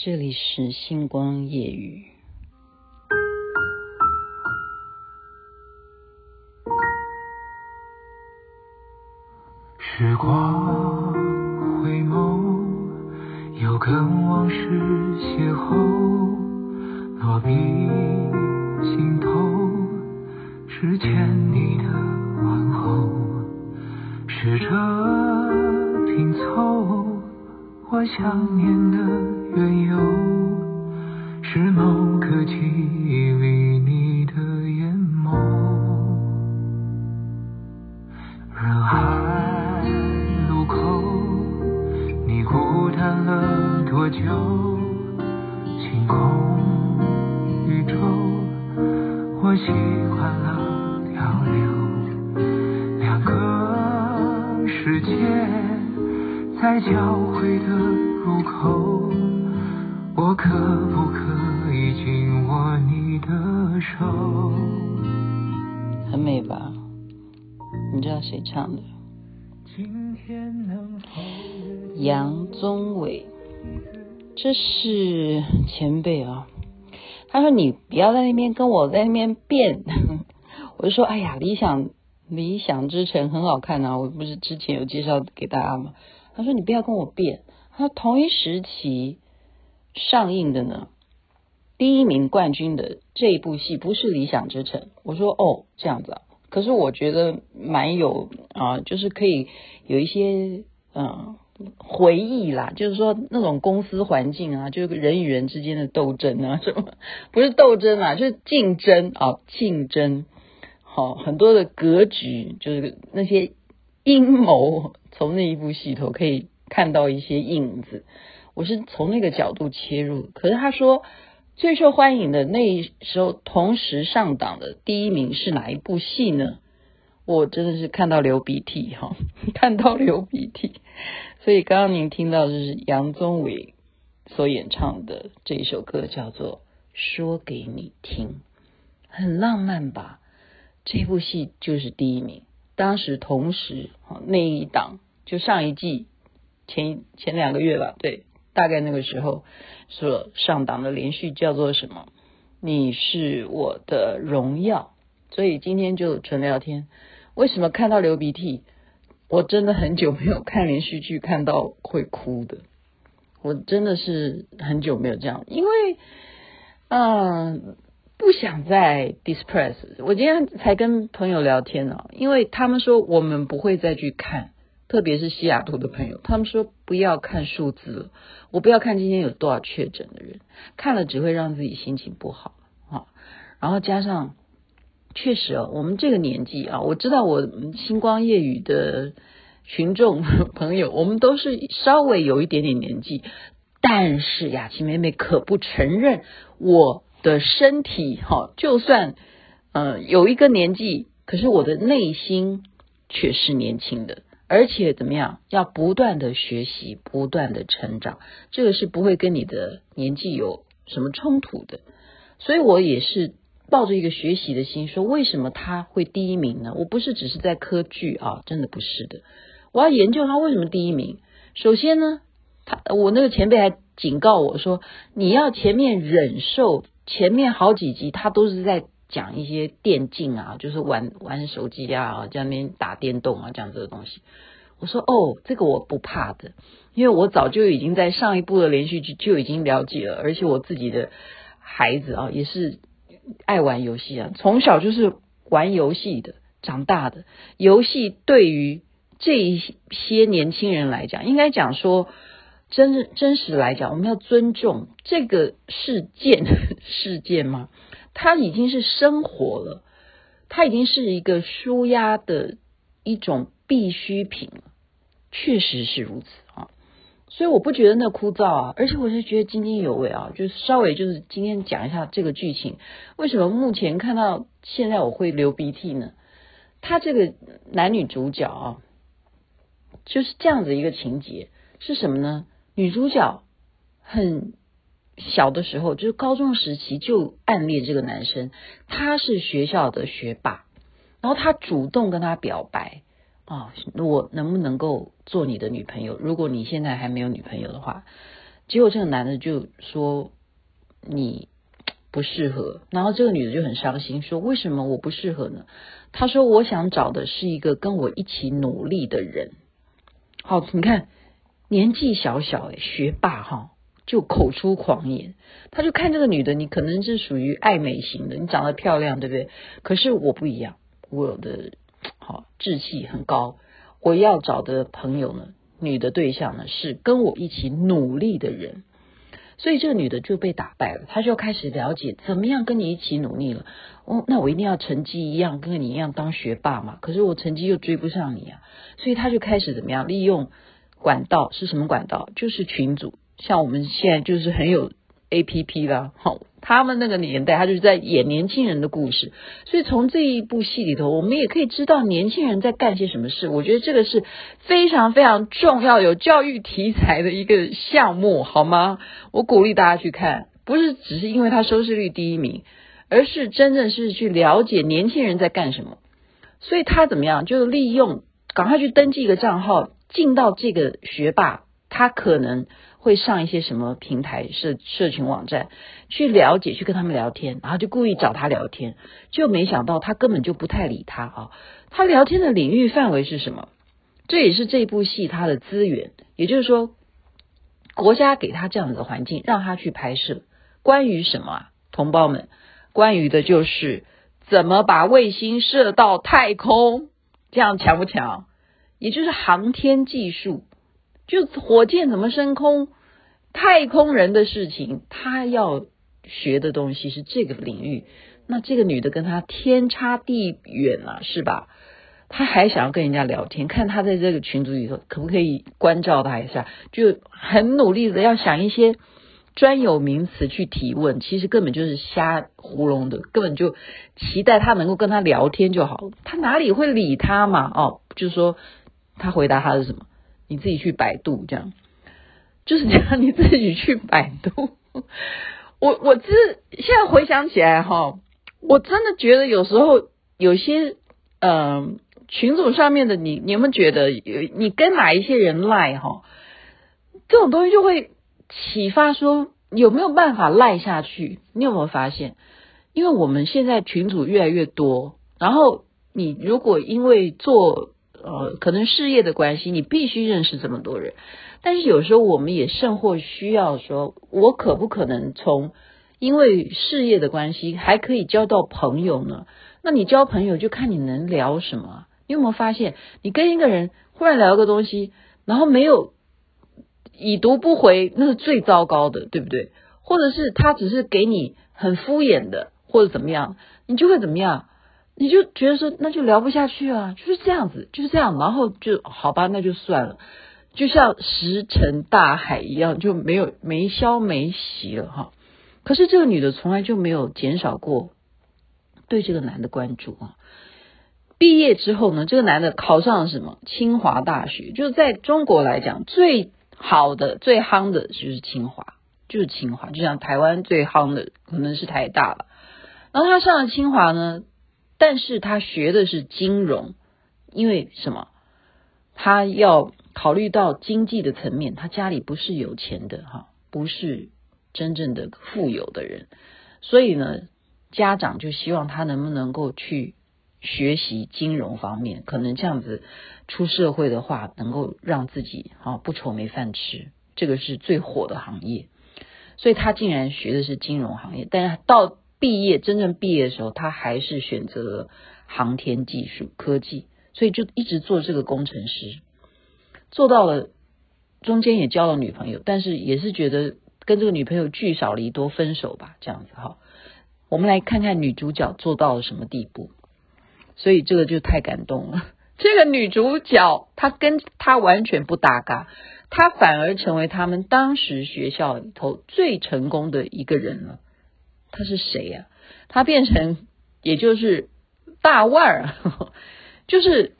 这里是星光夜雨。时光回眸，又跟往事邂逅，落笔心头，是欠你的问候，试着拼凑我想念的。缘由是某个记忆里你的眼眸，人海路口，你孤单了多久？星空宇宙，我习惯了漂流，两个世界在交汇的。可不可以紧握你的手？很美吧？你知道谁唱的？杨宗纬，这是前辈啊。他说：“你不要在那边跟我在那边变。”我就说：“哎呀，理想理想之城很好看啊！我不是之前有介绍给大家吗？”他说：“你不要跟我变。”他说：“同一时期。”上映的呢，第一名冠军的这一部戏不是《理想之城》。我说哦，这样子啊，可是我觉得蛮有啊，就是可以有一些嗯回忆啦，就是说那种公司环境啊，就是人与人之间的斗争啊，什么不是斗争啊，就是竞争啊，竞争。好，很多的格局，就是那些阴谋，从那一部戏头可以看到一些影子。我是从那个角度切入，可是他说最受欢迎的那时候同时上档的第一名是哪一部戏呢？我真的是看到流鼻涕哈，看到流鼻涕。所以刚刚您听到的是杨宗纬所演唱的这一首歌，叫做《说给你听》，很浪漫吧？这部戏就是第一名，当时同时那一档就上一季前前两个月吧，对。大概那个时候所上档的连续叫做什么？你是我的荣耀。所以今天就纯聊天。为什么看到流鼻涕？我真的很久没有看连续剧看到会哭的。我真的是很久没有这样，因为嗯，不想再 dispress。我今天才跟朋友聊天啊，因为他们说我们不会再去看。特别是西雅图的朋友，他们说不要看数字了，我不要看今天有多少确诊的人，看了只会让自己心情不好啊。然后加上，确实啊，我们这个年纪啊，我知道我星光夜雨的群众 朋友，我们都是稍微有一点点年纪，但是雅琪妹妹可不承认我的身体哈，就算呃有一个年纪，可是我的内心却是年轻的。而且怎么样？要不断的学习，不断的成长，这个是不会跟你的年纪有什么冲突的。所以我也是抱着一个学习的心，说为什么他会第一名呢？我不是只是在科剧啊，真的不是的。我要研究他为什么第一名。首先呢，他我那个前辈还警告我说，你要前面忍受前面好几集，他都是在。讲一些电竞啊，就是玩玩手机啊，在那边打电动啊，这样子的东西。我说哦，这个我不怕的，因为我早就已经在上一部的连续剧就已经了解了，而且我自己的孩子啊也是爱玩游戏啊，从小就是玩游戏的长大的。游戏对于这一些年轻人来讲，应该讲说真真实来讲，我们要尊重这个事件 事件吗？它已经是生活了，它已经是一个舒压的一种必需品了，确实是如此啊。所以我不觉得那枯燥啊，而且我是觉得津津有味啊。就是稍微就是今天讲一下这个剧情，为什么目前看到现在我会流鼻涕呢？他这个男女主角啊，就是这样子一个情节是什么呢？女主角很。小的时候，就是高中时期就暗恋这个男生，他是学校的学霸，然后他主动跟他表白啊，我能不能够做你的女朋友？如果你现在还没有女朋友的话，结果这个男的就说你不适合，然后这个女的就很伤心，说为什么我不适合呢？他说我想找的是一个跟我一起努力的人。好，你看年纪小小诶，学霸哈。就口出狂言，他就看这个女的，你可能是属于爱美型的，你长得漂亮，对不对？可是我不一样，我的好志气很高，我要找的朋友呢，女的对象呢是跟我一起努力的人，所以这个女的就被打败了，她就开始了解怎么样跟你一起努力了。哦，那我一定要成绩一样，跟你一样当学霸嘛。可是我成绩又追不上你啊，所以她就开始怎么样利用管道，是什么管道？就是群组。像我们现在就是很有 A P P 啦，好，他们那个年代，他就是在演年轻人的故事，所以从这一部戏里头，我们也可以知道年轻人在干些什么事。我觉得这个是非常非常重要、有教育题材的一个项目，好吗？我鼓励大家去看，不是只是因为他收视率第一名，而是真正是去了解年轻人在干什么。所以他怎么样，就是利用赶快去登记一个账号，进到这个学霸，他可能。会上一些什么平台、社社群网站去了解，去跟他们聊天，然后就故意找他聊天，就没想到他根本就不太理他啊。他聊天的领域范围是什么？这也是这部戏他的资源，也就是说，国家给他这样的环境，让他去拍摄关于什么啊？同胞们，关于的就是怎么把卫星射到太空，这样强不强？也就是航天技术。就火箭怎么升空，太空人的事情，他要学的东西是这个领域。那这个女的跟他天差地远啊，是吧？他还想要跟人家聊天，看他在这个群组里头可不可以关照他一下，就很努力的要想一些专有名词去提问，其实根本就是瞎糊弄的，根本就期待他能够跟他聊天就好，他哪里会理他嘛？哦，就是说他回答他是什么？你自己去百度，这样就是这样。你自己去百度。我我之现在回想起来哈，我真的觉得有时候有些嗯、群组上面的你，你有没有觉得有你跟哪一些人赖哈？这种东西就会启发说有没有办法赖下去？你有没有发现？因为我们现在群组越来越多，然后你如果因为做呃，可能事业的关系，你必须认识这么多人。但是有时候我们也甚或需要说，我可不可能从因为事业的关系还可以交到朋友呢？那你交朋友就看你能聊什么。你有没有发现，你跟一个人忽然聊个东西，然后没有已读不回，那是最糟糕的，对不对？或者是他只是给你很敷衍的，或者怎么样，你就会怎么样？你就觉得说那就聊不下去啊，就是这样子，就是这样，然后就好吧，那就算了，就像石沉大海一样，就没有没消没息了哈。可是这个女的从来就没有减少过对这个男的关注啊。毕业之后呢，这个男的考上了什么？清华大学，就是在中国来讲最好的、最夯的就是清华，就是清华，就像台湾最夯的可能是台大了。然后他上了清华呢。但是他学的是金融，因为什么？他要考虑到经济的层面，他家里不是有钱的哈，不是真正的富有的人，所以呢，家长就希望他能不能够去学习金融方面，可能这样子出社会的话，能够让自己哈不愁没饭吃，这个是最火的行业，所以他竟然学的是金融行业，但是到。毕业真正毕业的时候，他还是选择了航天技术科技，所以就一直做这个工程师，做到了中间也交了女朋友，但是也是觉得跟这个女朋友聚少离多，分手吧，这样子哈。我们来看看女主角做到了什么地步，所以这个就太感动了。这个女主角她跟她完全不搭嘎，她反而成为他们当时学校里头最成功的一个人了。他是谁呀？他变成也就是大腕儿，就是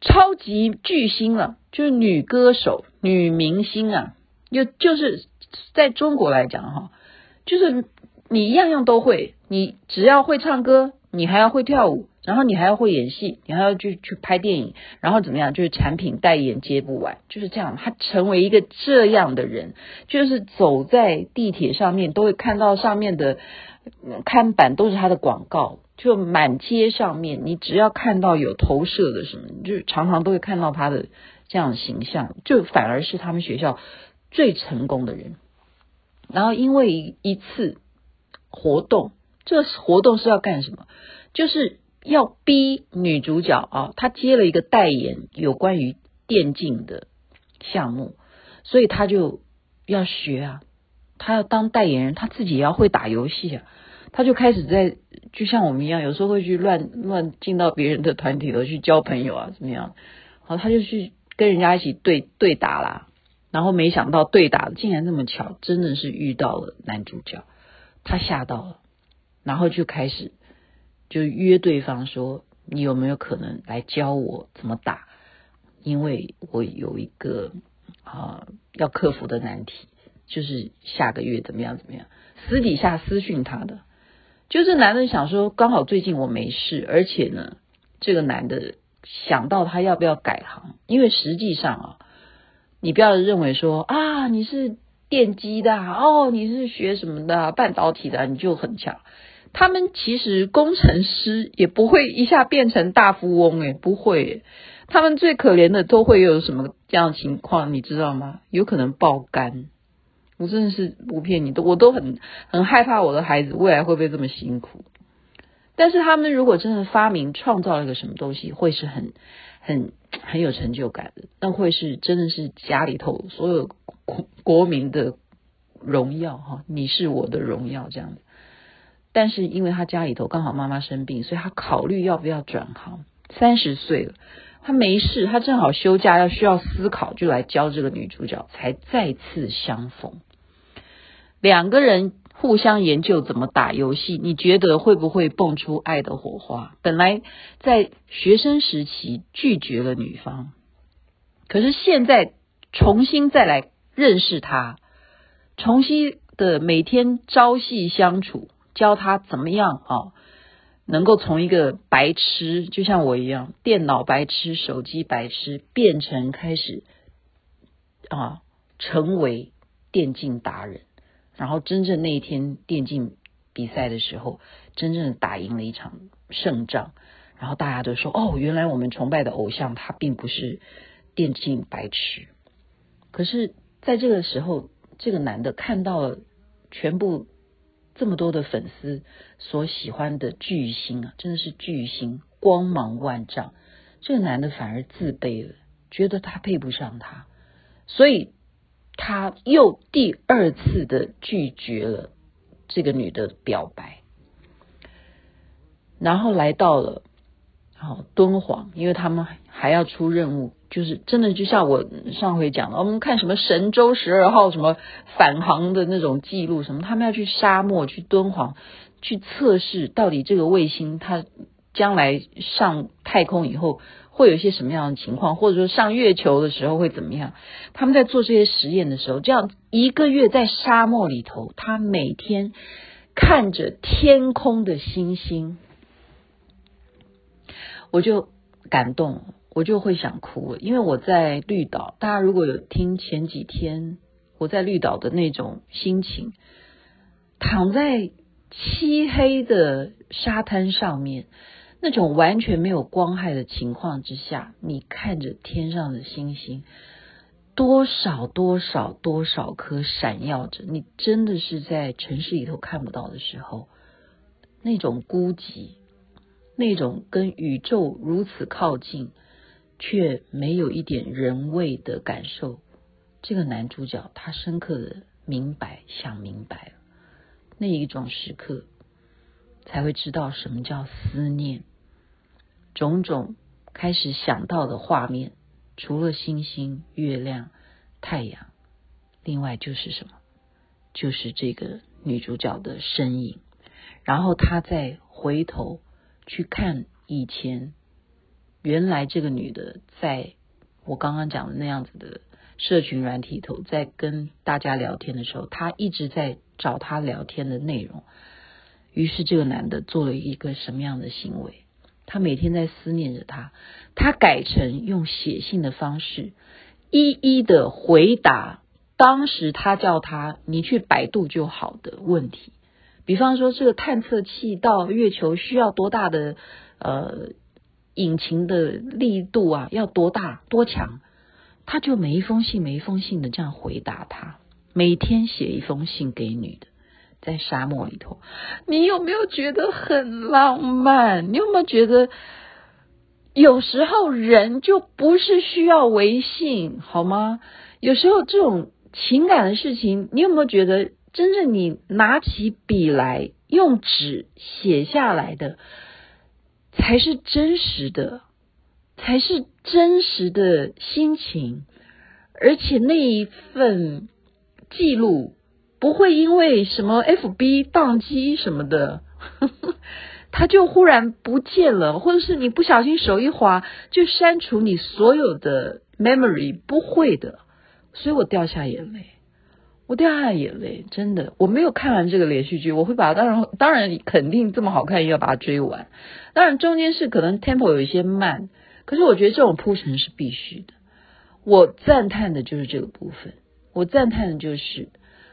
超级巨星了，就是女歌手、女明星啊。又就是在中国来讲哈，就是你样样都会，你只要会唱歌，你还要会跳舞，然后你还要会演戏，你还要去去拍电影，然后怎么样？就是产品代言接不完，就是这样。他成为一个这样的人，就是走在地铁上面都会看到上面的看板都是他的广告，就满街上面，你只要看到有投射的什么，就常常都会看到他的这样的形象，就反而是他们学校最成功的人。然后因为一次活动，这活动是要干什么？就是。要逼女主角啊，她接了一个代言有关于电竞的项目，所以她就要学啊，她要当代言人，她自己也要会打游戏啊，她就开始在就像我们一样，有时候会去乱乱进到别人的团体里去交朋友啊，怎么样？好，她就去跟人家一起对对打啦，然后没想到对打竟然那么巧，真的是遇到了男主角，她吓到了，然后就开始。就约对方说：“你有没有可能来教我怎么打？因为我有一个啊、要克服的难题，就是下个月怎么样怎么样。”私底下私讯他的，就是男的想说，刚好最近我没事，而且呢，这个男的想到他要不要改行，因为实际上啊，你不要认为说啊你是电机的哦，你是学什么的半导体的，你就很强。他们其实工程师也不会一下变成大富翁诶，不会。他们最可怜的都会有什么这样情况，你知道吗？有可能爆肝。我真的是不骗你，都我都很很害怕我的孩子未来会不会这么辛苦。但是他们如果真的发明创造了一个什么东西，会是很很很有成就感的，那会是真的是家里头所有国国民的荣耀哈，你是我的荣耀这样子。但是因为他家里头刚好妈妈生病，所以他考虑要不要转行。三十岁了，他没事，他正好休假，要需要思考，就来教这个女主角，才再次相逢。两个人互相研究怎么打游戏，你觉得会不会蹦出爱的火花？本来在学生时期拒绝了女方，可是现在重新再来认识他，重新的每天朝夕相处。教他怎么样啊，能够从一个白痴，就像我一样，电脑白痴、手机白痴，变成开始啊，成为电竞达人。然后真正那一天电竞比赛的时候，真正打赢了一场胜仗。然后大家都说：“哦，原来我们崇拜的偶像他并不是电竞白痴。”可是在这个时候，这个男的看到了全部。这么多的粉丝所喜欢的巨星啊，真的是巨星，光芒万丈。这个男的反而自卑了，觉得他配不上他，所以他又第二次的拒绝了这个女的表白，然后来到了好敦煌，因为他们还要出任务。就是真的，就像我上回讲的，我们看什么神舟十二号什么返航的那种记录什么，他们要去沙漠去敦煌去测试，到底这个卫星它将来上太空以后会有一些什么样的情况，或者说上月球的时候会怎么样？他们在做这些实验的时候，这样一个月在沙漠里头，他每天看着天空的星星，我就感动。我就会想哭，因为我在绿岛。大家如果有听前几天我在绿岛的那种心情，躺在漆黑的沙滩上面，那种完全没有光害的情况之下，你看着天上的星星，多少多少多少颗闪耀着，你真的是在城市里头看不到的时候，那种孤寂，那种跟宇宙如此靠近。却没有一点人味的感受。这个男主角他深刻的明白，想明白了，那一种时刻才会知道什么叫思念。种种开始想到的画面，除了星星、月亮、太阳，另外就是什么？就是这个女主角的身影。然后他再回头去看以前。原来这个女的，在我刚刚讲的那样子的社群软体头，在跟大家聊天的时候，她一直在找她聊天的内容。于是这个男的做了一个什么样的行为？他每天在思念着她，他改成用写信的方式，一一的回答当时他叫他你去百度就好的问题。比方说，这个探测器到月球需要多大的呃引擎的力度啊？要多大多强？他就每一封信每一封信的这样回答他，每天写一封信给女的。在沙漠里头，你有没有觉得很浪漫？你有没有觉得有时候人就不是需要微信，好吗？有时候这种情感的事情，你有没有觉得真正你拿起笔来用纸写下来的，才是真实的，才是真实的心情，而且那一份记录。不会因为什么 FB 宕机什么的，它就忽然不见了，或者是你不小心手一滑就删除你所有的 memory，不会的。所以我掉下眼泪，我掉下眼泪，真的，我没有看完这个连续剧，我会把当然当然肯定这么好看，又要把它追完。当然中间是可能 tempo 有一些慢，可是我觉得这种铺陈是必须的。我赞叹的就是这个部分，我赞叹的就是。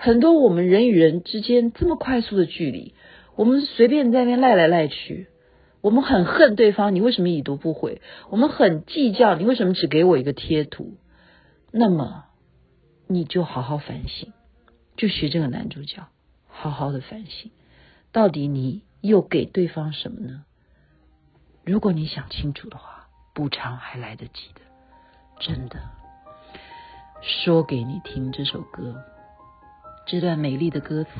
很多我们人与人之间这么快速的距离，我们随便在那边赖来赖去，我们很恨对方，你为什么已读不回？我们很计较，你为什么只给我一个贴图？那么你就好好反省，就学这个男主角，好好的反省，到底你又给对方什么呢？如果你想清楚的话，补偿还来得及的，真的。说给你听这首歌。这段美丽的歌词，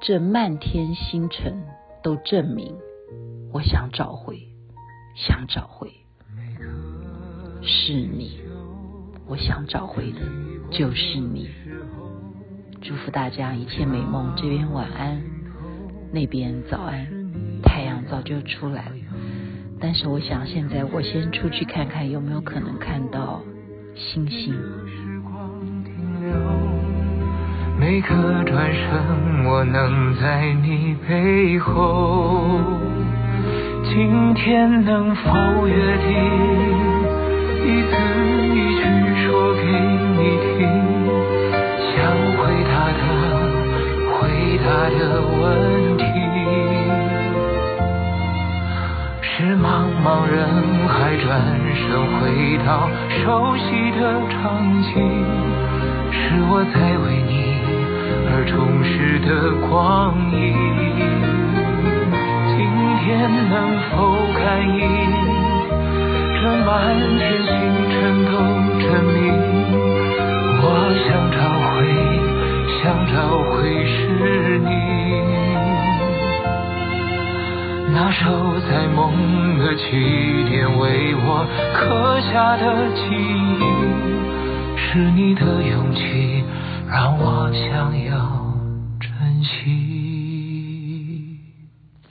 这漫天星辰都证明，我想找回，想找回，是你，我想找回的就是你。祝福大家一切美梦，这边晚安，那边早安。太阳早就出来了，但是我想现在我先出去看看有没有可能看到星星。每个转身，我能在你背后。今天能否约定，一字一句说给你听，想回答的，回答的问题。是茫茫人海，转身回到熟悉的场景，是我在为你。而充实的光阴，今天能否感应？这满天星辰都证明，想找回是你。那守在梦的起点，为我刻下的记忆，是你的勇气。让我想要珍惜。